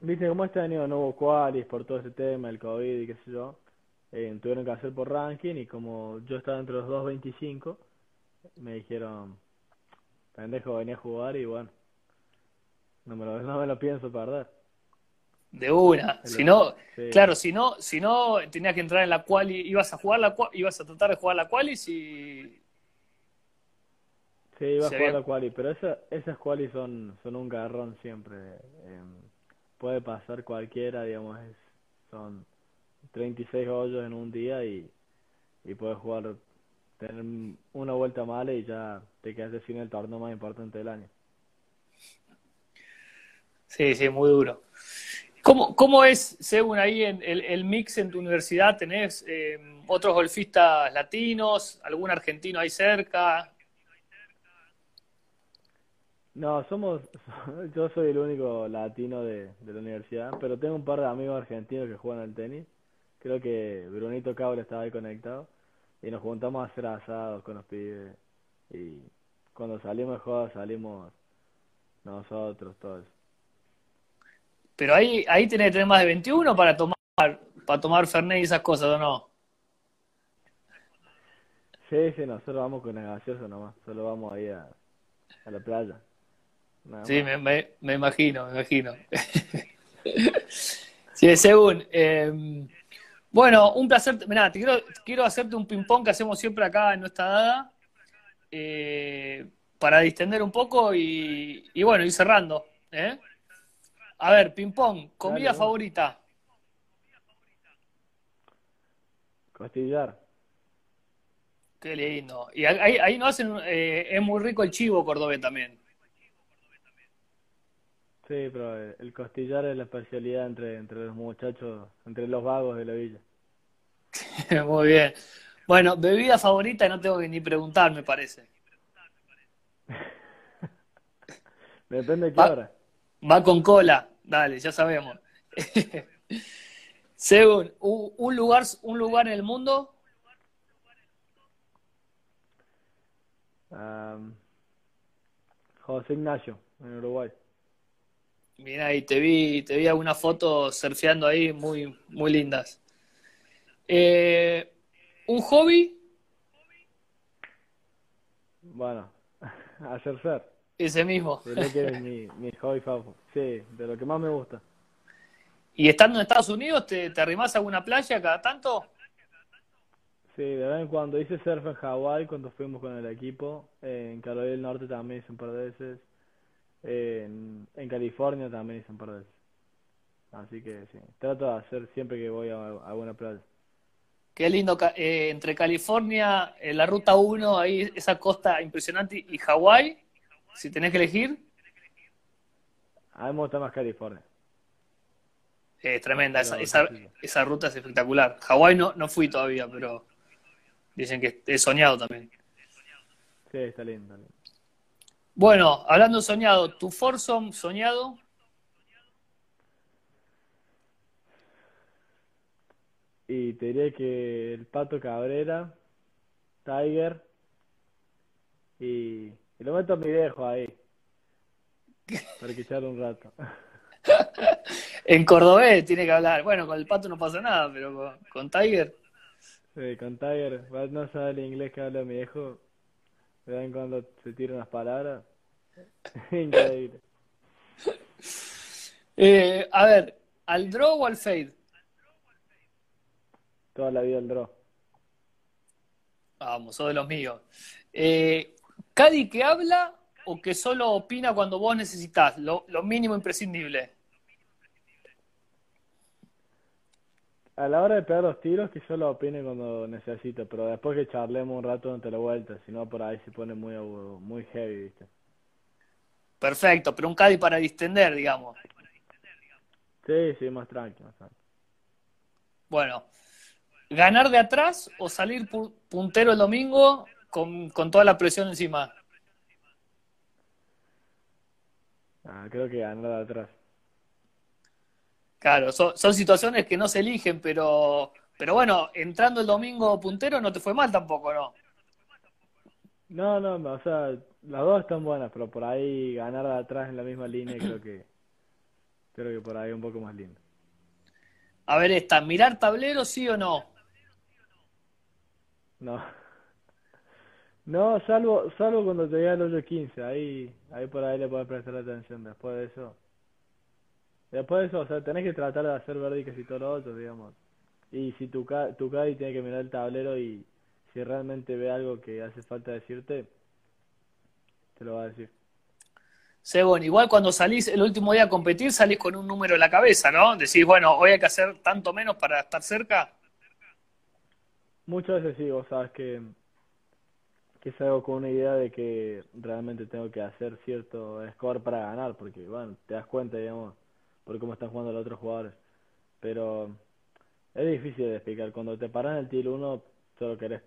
viste cómo este año no hubo qualis por todo ese tema, el COVID y qué sé yo. Eh, tuvieron que hacer por ranking y como yo estaba entre los 2.25, me dijeron, pendejo, venía a jugar y bueno, no me lo, no me lo pienso perder. De una. Si no, sí. claro, si no, si no tenías que entrar en la quali, ibas a jugar la ibas a tratar de jugar la quali si Sí, iba a jugar la quali, pero esa, esas quali son, son un garrón siempre. em, puede pasar cualquiera, digamos, es, son 36 hoyos en un día y, y puedes jugar, tener una vuelta mala y ya te quedas sin el torneo más importante del año. Sí, sí, muy duro. ¿Cómo, cómo es, según ahí, en el, el mix en tu universidad? ¿Tenés eh, otros golfistas latinos, algún argentino ahí cerca? No, somos, *laughs* yo soy el único latino de, de la universidad, pero tengo un par de amigos argentinos que juegan al tenis. Creo que Brunito Cabra estaba ahí conectado y nos juntamos a hacer asados con los pibes y cuando salimos de joda salimos nosotros, todos. Pero ahí, ahí tenés que tener más de 21 para tomar, para tomar Fernet y esas cosas, ¿o no? Sí, sí, nosotros vamos con el gaseoso nomás, solo vamos ahí a, a la playa. Nada Sí, me, me, me imagino, me imagino. *laughs* Sí, según. eh, bueno, un placer. Mirá, te quiero, quiero hacerte un ping-pong que hacemos siempre acá en nuestra dada, eh, para distender un poco y, y bueno, ir cerrando. ¿eh? A ver, ping-pong, comida Dale, favorita. Costillar. Qué lindo. Y ahí, ahí no hacen, eh, es muy rico el chivo cordobés también. Sí, pero el, el costillar es la especialidad entre, entre los muchachos, entre los vagos de la villa. *laughs* Muy bien. Bueno, bebida favorita no tengo que ni preguntar, me parece. *laughs* Depende de qué Va, hora. va con cola, dale, ya sabemos. *laughs* Según, un lugar, un lugar en el mundo, Am, José Ignacio, en Uruguay. Mira, ahí te vi, te vi algunas fotos surfeando ahí muy, muy lindas. Eh, un hobby, Bueno, *laughs* hacer surf. ese mismo. Que es mi, mi hobby favorito. Sí, de lo que más me gusta. Y estando en Estados Unidos, ¿te, te arrimás a alguna playa cada tanto? Sí, de vez en cuando hice surf en Hawái cuando fuimos con el equipo. En Carolina del Norte también hice un par de veces. En, en California también hice un par de veces. Así que sí, trato de hacer siempre que voy a, a alguna playa. Qué lindo, eh, entre California, eh, la ruta 1, ahí esa costa impresionante, y Hawái, si tenés que elegir, A mí me gusta más California. es tremenda, esa, esa, esa ruta es espectacular. Hawái no, no fui todavía, pero dicen que he soñado también. Sí, está lindo. está lindo. Bueno, hablando soñado, ¿tu foursome soñado? Y te diría que el Pato Cabrera, Tiger y, y lo meto a mi viejo ahí para que echarle un rato. *laughs* En cordobés tiene que hablar. Bueno, con el pato no pasa nada, pero con, con Tiger. Sí, con Tiger, no sabe el inglés que habla mi viejo, de vez en cuando se tira unas palabras. *laughs* Increíble. Eh, a ver, ¿al draw o al fade? Toda la vida el draw. Vamos, sos de los míos. Eh, ¿Cadi que habla o que solo opina cuando vos necesitas? Lo, lo mínimo imprescindible. A la hora de pegar los tiros, que solo opine cuando necesito, pero después que charlemos un rato no te la vuelta, si no por ahí se pone muy, muy heavy, ¿viste? Perfecto, pero un Cadi para distender, digamos. Sí, sí, más tranqui, más tranqui. Bueno, ¿ganar de atrás o salir pu- puntero el domingo con, con toda la presión encima? Ah, creo que ganar de atrás. Claro, son, son situaciones que no se eligen, pero, pero bueno, entrando el domingo puntero no te fue mal tampoco, ¿no? No, no, o sea, las dos están buenas, pero por ahí ganar de atrás en la misma línea creo que creo que por ahí es un poco más lindo. A ver, esta, ¿mirar tablero sí o no? No. No, salvo, salvo cuando te llega el hoyo 15, ahí, ahí por ahí le puedes prestar atención. Después de eso, después de eso, o sea, tenés que tratar de hacer verdi y todo lo otro, digamos. Y si tu, ca- tu caddy tiene que mirar el tablero y si realmente ve algo que hace falta decirte, te lo va a decir. Sebon, igual cuando salís el último día a competir, salís con un número en la cabeza, ¿no? Decís, bueno, hoy hay que hacer tanto menos para estar cerca. Muchas veces sí, vos sabes que, que salgo con una idea de que realmente tengo que hacer cierto score para ganar, porque bueno, te das cuenta, digamos, por cómo están jugando los otros jugadores. Pero es difícil de explicar. Cuando te paran el tiro uno, solo querés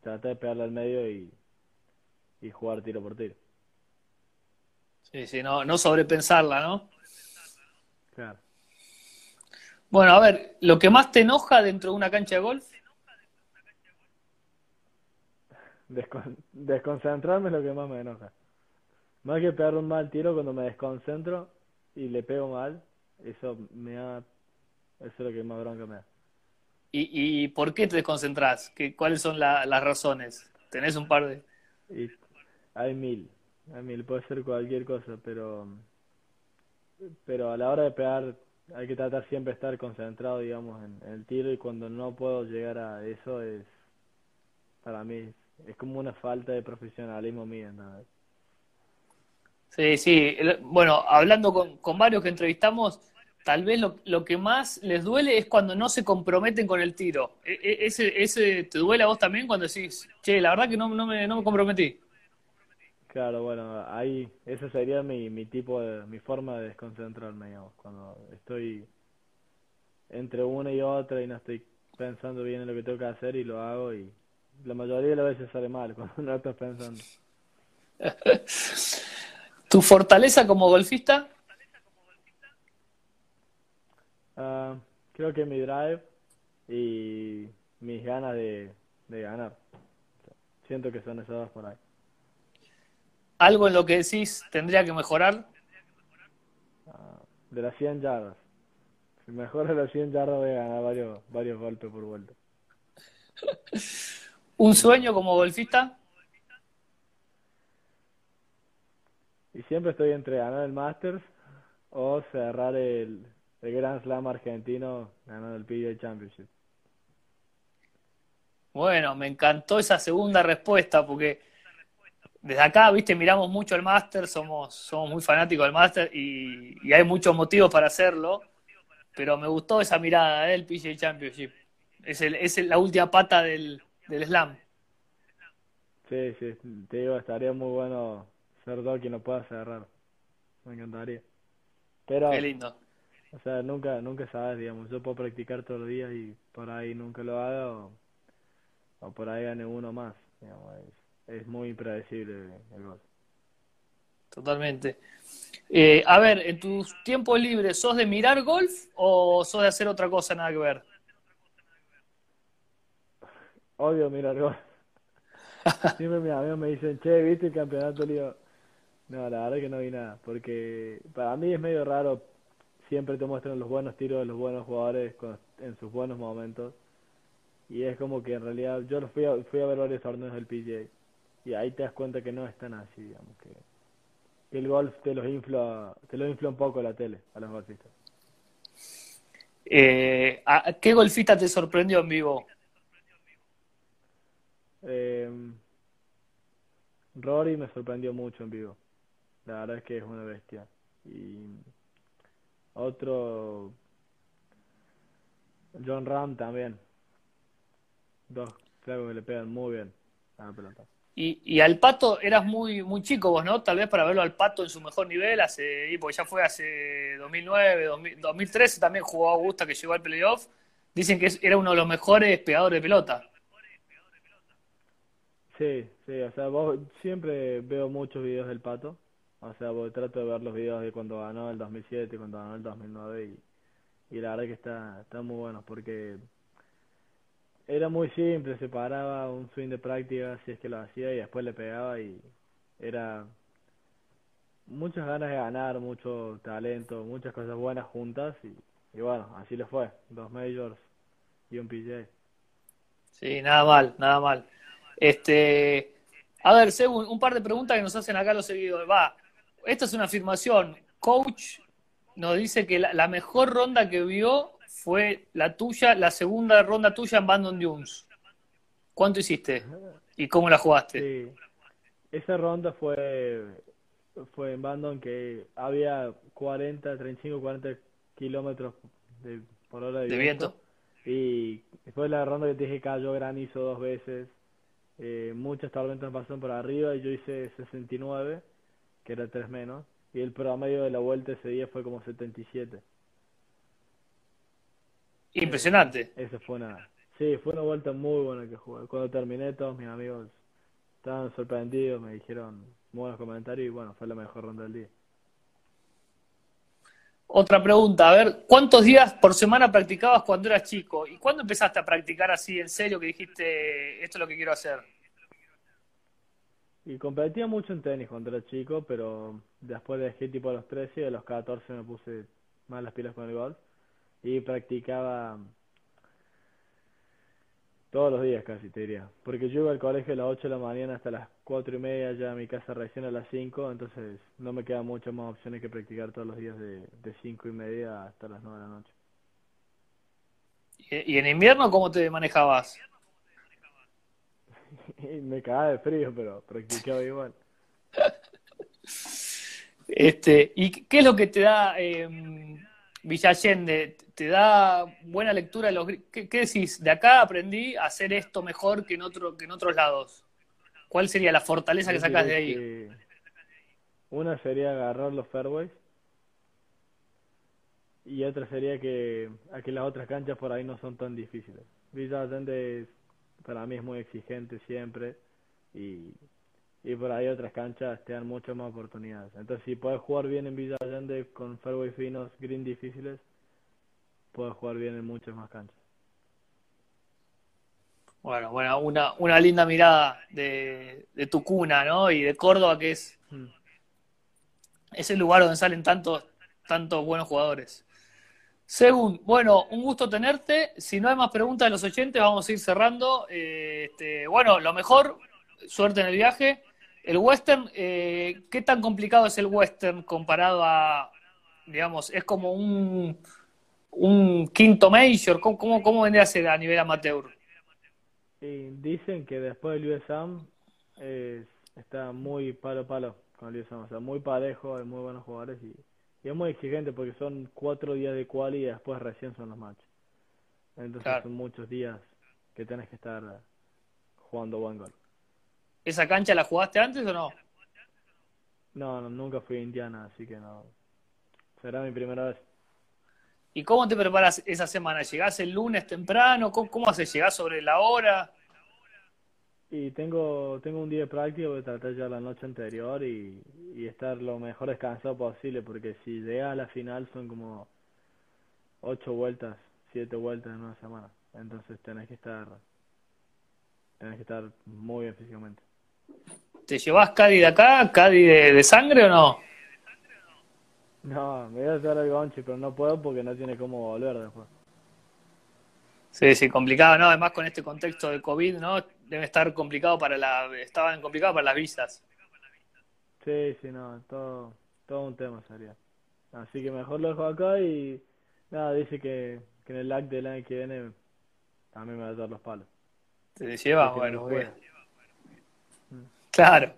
tratar de pegarle al medio y, y jugar tiro por tiro. Sí, sí, no, no sobrepensarla, ¿no? Claro. Bueno, a ver, lo que más te enoja dentro de una cancha de golf, Descon- desconcentrarme es lo que más me enoja. Más que pegar un mal tiro cuando me desconcentro y le pego mal, eso me da, eso es lo que más bronca me da. ¿y, y por qué te desconcentrás? ¿Qué, cuáles son la- las razones? ¿Tenés un par de...? Y hay mil, hay mil, puede ser cualquier cosa, pero, pero a la hora de pegar hay que tratar siempre de estar concentrado, digamos, en, en el tiro y cuando no puedo llegar a eso es, para mí, es como una falta de profesionalismo mío, ¿no? Sí, sí. Bueno, hablando con, con varios que entrevistamos, tal vez lo, lo que más les duele es cuando no se comprometen con el tiro. E- e- ese, ese, ¿te duele a vos también cuando decís, che, la verdad que no, no me, no me comprometí? Claro, bueno, ahí esa sería mi, mi tipo de, mi forma de desconcentrarme, digamos, cuando estoy entre una y otra y no estoy pensando bien en lo que tengo que hacer y lo hago y la mayoría de las veces sale mal *laughs* cuando no estás pensando. *laughs* ¿Tu fortaleza como golfista? Ah, creo que mi drive y mis ganas de, de ganar. Siento que son esas dos por ahí. ¿Algo en lo que decís tendría que mejorar? Ah, de las 100 yardas. Si mejoro las 100 yardas voy a ganar varios, varios golpes por vuelta. *laughs* ¿Un sueño como golfista? Y siempre estoy entre ganar el Masters o cerrar el, el Grand Slam argentino ganando el PGA Championship. Bueno, me encantó esa segunda respuesta porque desde acá, viste, miramos mucho el máster, somos, somos muy fanáticos del máster y, y hay muchos motivos para hacerlo, pero me gustó esa mirada del PGA Championship. Es, el, es el- la última pata del, del slam. Sí, sí, te digo, estaría muy bueno ser dos que no pueda cerrar. Me encantaría. Pero, Qué lindo. o sea, nunca, nunca sabes, digamos, yo puedo practicar todos los días y por ahí nunca lo haga o, o por ahí gane uno más. Digamos, es, es muy impredecible el golf. Totalmente. Eh, a ver, en tus tiempos libres, ¿sos de mirar golf o sos de hacer otra cosa nada que ver? Odio mirar golf. *laughs* Siempre mis amigos me dicen, che, ¿viste el campeonato? Le digo, no, la verdad que no vi nada, porque para mí es medio raro, siempre te muestran los buenos tiros de los buenos jugadores con- en sus buenos momentos, y es como que en realidad, yo fui a, fui a ver varios torneos del PGA, y ahí te das cuenta que no es tan así, digamos, que, que el golf te los infla, te lo infla un poco la tele a los golfistas. Eh, ¿a- ¿qué golfista te sorprendió en vivo? Eh, Rory me sorprendió mucho en vivo. La verdad es que es una bestia. Y otro, John Ram también. Dos flacos que le pegan muy bien a la pelota. Y, y al Pato eras muy, muy chico vos, ¿no? Tal vez para verlo al Pato en su mejor nivel, hace, y porque ya fue hace 2009, 2000 2013 también jugó Augusta que llegó al playoff. Dicen que era uno de los mejores pegadores de pelota. Sí, sí, o sea, vos, siempre veo muchos videos del Pato. O sea, vos trato de ver los videos de cuando ganó el 2007, cuando ganó el 2009 y y la verdad que está, está muy bueno porque era muy simple, se paraba un swing de práctica si es que lo hacía y después le pegaba y era muchas ganas de ganar, mucho talento, muchas cosas buenas juntas y, y bueno, así le fue, dos majors y un PJ. Sí, nada mal, nada mal. Este, a ver, según un par de preguntas que nos hacen acá los seguidores. Va, esta es una afirmación. Coach nos dice que la, mejor ronda que vio fue la tuya, la segunda ronda tuya en Bandon Dunes. ¿Cuánto hiciste? ¿Y cómo la jugaste? Sí. Esa ronda fue fue en Bandon que había 40, 35, 40 kilómetros por hora de, viento. Y después de la ronda que te dije cayó granizo dos veces. Eh, muchas tormentas pasaron por arriba y yo hice 69, que era 3 menos. Y el promedio de la vuelta ese día fue como 77. Impresionante. Eso fue una. Sí, fue una vuelta muy buena que jugué. Cuando terminé, todos mis amigos estaban sorprendidos, me dijeron buenos comentarios y bueno, fue la mejor ronda del día. Otra pregunta, a ver, ¿cuántos días por semana practicabas cuando eras chico? ¿Y cuándo empezaste a practicar así en serio que dijiste, esto es lo que quiero hacer? Y competía mucho en tenis cuando era chico, pero después dejé tipo a los 13 y a los 14 me puse más las pilas con el golf. Y practicaba todos los días casi, te diría. Porque yo iba al colegio a las 8 de la mañana hasta las 4 y media, ya mi casa recién a las 5, entonces no me quedan muchas más opciones que practicar todos los días de, de 5 y media hasta las 9 de la noche. ¿Y en invierno cómo te manejabas? *laughs* me cagaba de frío, pero practicaba igual. Este, ¿Y qué es lo que te da eh, Villallende? ¿Te da buena lectura? Los, ¿qué, ¿Qué decís? De acá aprendí a hacer esto mejor que en, otro, que en otros lados. ¿Cuál sería la fortaleza que sacas de ahí? una sería agarrar los fairways y otra sería que aquí las otras canchas por ahí no son tan difíciles. Villa Allende para mí es muy exigente siempre y, y por ahí otras canchas te dan muchas más oportunidades. Entonces si puedes jugar bien en Villa Allende con fairways finos, green difíciles, puedes jugar bien en muchas más canchas. Bueno, bueno, una, una linda mirada de, de tu cuna, ¿no? Y de Córdoba, que es, mm. es el lugar donde salen tantos, tantos buenos jugadores. Según, bueno, un gusto tenerte. Si no hay más preguntas de los oyentes, vamos a ir cerrando. Eh, este, bueno, lo mejor, suerte en el viaje. El western, eh, ¿qué tan complicado es el western comparado a, digamos, es como un, un quinto major? ¿Cómo, cómo, cómo vendría a ser a nivel amateur? dicen que después del USAM está muy palo palo con el USAM, o sea, muy parejo, hay muy buenos jugadores y, es muy exigente porque son cuatro días de quali y después recién son los matches. Entonces son muchos días que tienes que estar jugando buen gol. ¿Esa cancha la jugaste antes o no? No, no, nunca fui a Indiana, así que no. Será mi primera vez. ¿Y cómo te preparas esa semana? ¿Llegás el lunes temprano? ¿Cómo, cómo haces? ¿Llegás sobre la hora? Y tengo, tengo un día de práctica, voy a tratar ya la noche anterior y, estar lo mejor descansado posible, porque si llega a la final son como ocho vueltas, siete vueltas en una semana. Entonces tenés que estar, tenés que estar muy bien físicamente. ¿Te llevas Cadi de acá, Cadi de, sangre o no? No, me voy a hacer el gonchi, pero no puedo porque no tiene cómo volver después. Sí, sí, complicado, ¿no? Además con este contexto de COVID, ¿no? Debe estar complicado para la... Estaban complicados para las visas. Sí, sí, no, todo, todo un tema sería. Así que mejor lo dejo acá y nada, dice que, que en el LAC del año que viene también me va a dar los palos. Te lleva, bueno, bueno. Claro.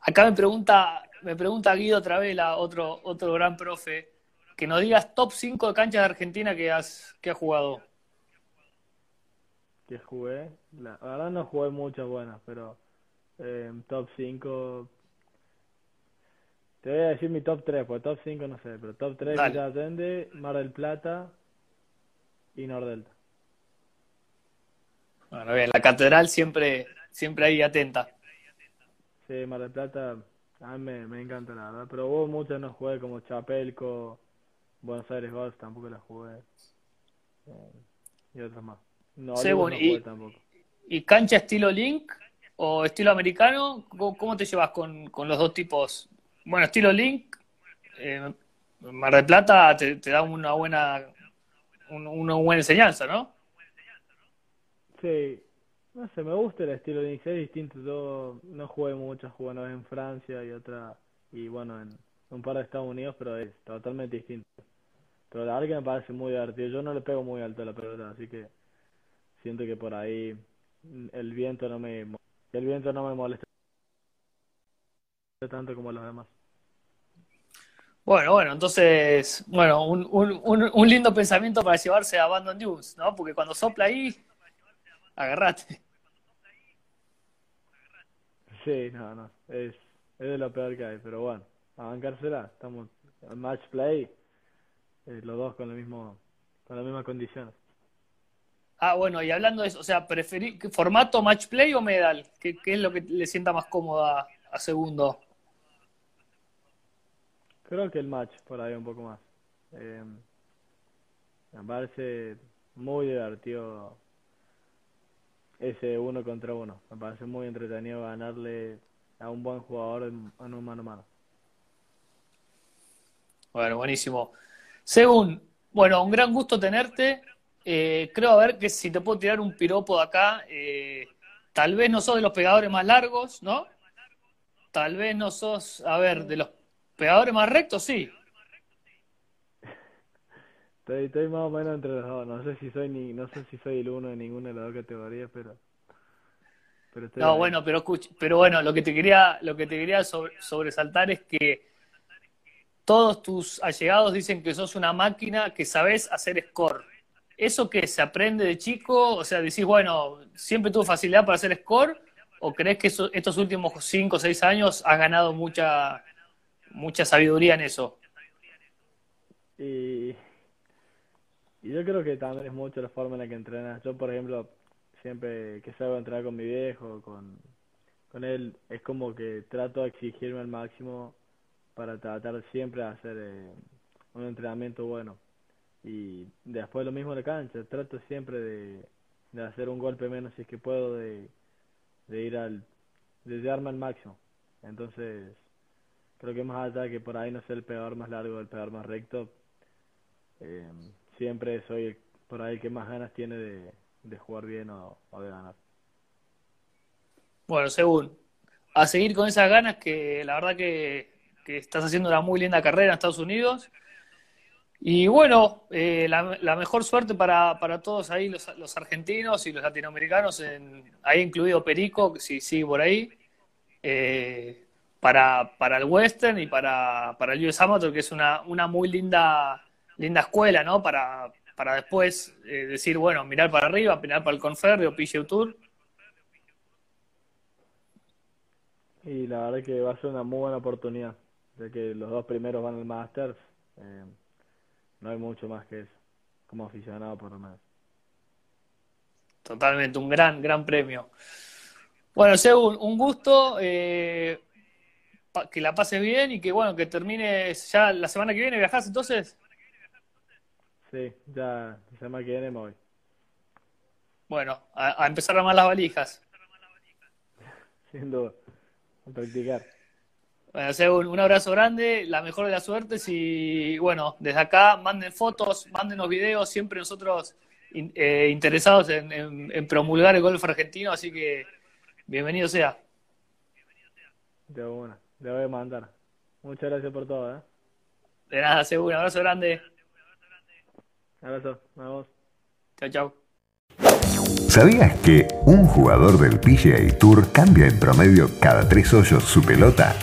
Acá me pregunta, me pregunta Guido otra vez, la, otro, otro gran profe, que nos digas top 5 de canchas de Argentina que has, que has jugado que jugué. La verdad no jugué muchas buenas, pero eh, top 5. Te voy a decir mi top 3, porque top 5 no sé, pero top 3 ya atende Mar del Plata y Nordelta. Bueno, bien, la catedral siempre, siempre ahí atenta. Sí, Mar del Plata a mí me, me encanta la verdad, pero hubo muchas no jugué como Chapelco, Buenos Aires Golf tampoco la jugué. Eh, y otras más. No, Según, no y- jugué tampoco. ¿Y cancha estilo Link o estilo americano? ¿Cómo, cómo te llevas con, con los dos tipos? Bueno, estilo Link, eh, Mar del Plata te, te da una buena, un- una buena enseñanza, ¿no? Sí, no sé, me gusta el estilo de es distinto. Yo no jugué muchas, jugué una vez en Francia y otra, y bueno, en un par de Estados Unidos, pero es totalmente distinto. Pero la verdad que me parece muy divertido. Yo no le pego muy alto a la pelota, así que siento que por ahí el viento no me, el viento no me molesta tanto como los demás. Bueno, bueno, entonces, bueno, un, un, un, lindo pensamiento para llevarse a Abandon Dunes, ¿no? Porque cuando sopla ahí, agarrate. Sí, no, no, es, es de lo peor que hay, pero bueno, a bancársela, estamos en match play, eh, los dos con lo mismo, con las mismas condiciones. Ah, bueno, y hablando de eso, o sea, preferí, ¿formato match play o medal? ¿Qué, qué es lo que le sienta más cómodo a, a segundo? Creo que el match por ahí un poco más. Eh, me parece muy divertido ese uno contra uno. Me parece muy entretenido ganarle a un buen jugador en, en un mano a mano. Bueno, buenísimo. Según, bueno, un gran gusto tenerte. Eh, creo, a ver, que si te puedo tirar un piropo de acá, eh, tal vez no sos de los pegadores más largos, ¿no? Tal vez no sos, a ver, de los pegadores más rectos, sí. Estoy, estoy más o menos entre los dos. No sé si soy ni, no sé si soy el uno de ninguna de las dos categorías, pero, pero estoy No, ahí. bueno, pero pero bueno, lo que te quería, lo que te quería sobre- sobresaltar es que todos tus allegados dicen que sos una máquina que sabes hacer score. ¿Eso que se aprende de chico? O sea, decís, bueno, siempre tuve facilidad para hacer score, o crees que eso- estos últimos cinco o seis años has ganado mucha, mucha sabiduría en eso? Y, y yo creo que también es mucho la forma en la que entrenas. Yo, por ejemplo, siempre que salgo a entrenar con mi viejo, con, con él, es como que trato de exigirme al máximo para tratar siempre de hacer eh, un entrenamiento bueno. Y después lo mismo en la cancha, trato siempre de, de hacer un golpe menos si es que puedo, de, de ir al, de llevarme al máximo. Entonces, creo que más allá que por ahí no sea el pegador más largo, el pegador más recto, eh, siempre soy por ahí el que más ganas tiene de, de jugar bien o, o de ganar. Bueno, según, a seguir con esas ganas que la verdad que, que estás haciendo una muy linda carrera en Estados Unidos. Y bueno, eh, la, mejor suerte para, para todos ahí, los, los argentinos y los latinoamericanos, en, ahí incluido Perico, si sigue por ahí, eh, para, para el Western y para, para el US Amateur, que es una, una muy linda, linda escuela, ¿no? Para, para después eh, decir, bueno, mirar para arriba, mirar para el Conferri o PGA Tour. Y la verdad que va a ser una muy buena oportunidad, ya que los dos primeros van al Masters. eh, no hay mucho más que eso, como aficionado por lo menos. Totalmente, un gran, gran premio. Bueno, Según, un gusto, eh, que la pases bien y que bueno, que termines ya la semana que viene, ¿viajás entonces? Sí, ya la semana que viene me voy. Bueno, a, a empezar a armar las valijas. *laughs* Sin duda, a practicar. Bueno, Según, un abrazo grande, la mejor de las suertes y bueno, desde acá manden fotos, mándenos videos, siempre nosotros in- eh, interesados en, en- en promulgar el golf argentino, así que bienvenido sea. De una, le voy a mandar. Muchas gracias por todo, ¿eh? De nada, Según, un abrazo grande. Abrazo, nos vemos. Chao, chao. ¿Sabías que un jugador del PGA Tour cambia en promedio cada tres hoyos su pelota?